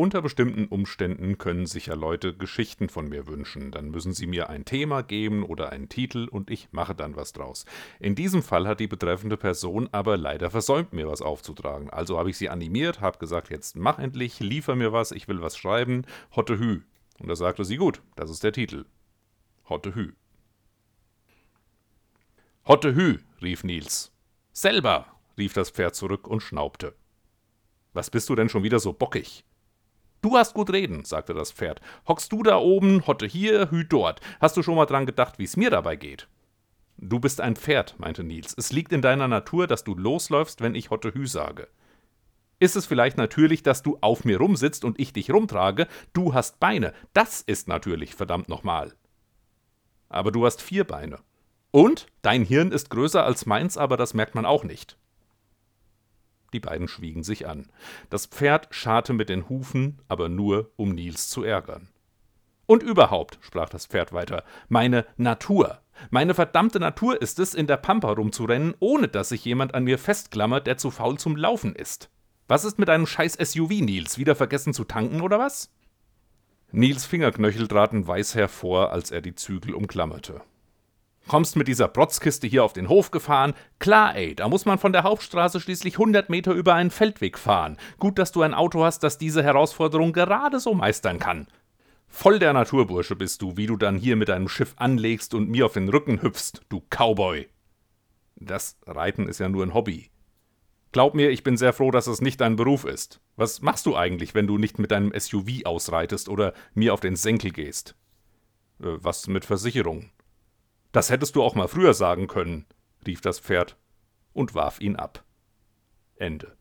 Unter bestimmten Umständen können sich ja Leute Geschichten von mir wünschen. Dann müssen sie mir ein Thema geben oder einen Titel und ich mache dann was draus. In diesem Fall hat die betreffende Person aber leider versäumt, mir was aufzutragen. Also habe ich sie animiert, habe gesagt, jetzt mach endlich, liefer mir was, ich will was schreiben, Hotte Hü. Und da sagte sie, gut, das ist der Titel. Hotte Hü. Hotte Hü, rief Nils. Selber, rief das Pferd zurück und schnaubte. Was bist du denn schon wieder so bockig? Du hast gut reden, sagte das Pferd. Hockst du da oben, Hotte hier, Hü dort. Hast du schon mal dran gedacht, wie es mir dabei geht? Du bist ein Pferd, meinte Nils. Es liegt in deiner Natur, dass du losläufst, wenn ich Hotte Hü sage. Ist es vielleicht natürlich, dass du auf mir rumsitzt und ich dich rumtrage? Du hast Beine. Das ist natürlich, verdammt nochmal. Aber du hast vier Beine. Und dein Hirn ist größer als meins, aber das merkt man auch nicht. Die beiden schwiegen sich an. Das Pferd scharrte mit den Hufen, aber nur, um Nils zu ärgern. Und überhaupt, sprach das Pferd weiter, meine Natur. Meine verdammte Natur ist es, in der Pampa rumzurennen, ohne dass sich jemand an mir festklammert, der zu faul zum Laufen ist. Was ist mit einem scheiß SUV, Nils? Wieder vergessen zu tanken oder was? Nils Fingerknöchel traten weiß hervor, als er die Zügel umklammerte. Kommst mit dieser Protzkiste hier auf den Hof gefahren? Klar, ey, da muss man von der Hauptstraße schließlich 100 Meter über einen Feldweg fahren. Gut, dass du ein Auto hast, das diese Herausforderung gerade so meistern kann. Voll der Naturbursche bist du, wie du dann hier mit deinem Schiff anlegst und mir auf den Rücken hüpfst, du Cowboy. Das Reiten ist ja nur ein Hobby. Glaub mir, ich bin sehr froh, dass es nicht dein Beruf ist. Was machst du eigentlich, wenn du nicht mit deinem SUV ausreitest oder mir auf den Senkel gehst? Äh, was mit Versicherung? Das hättest du auch mal früher sagen können, rief das Pferd und warf ihn ab. Ende.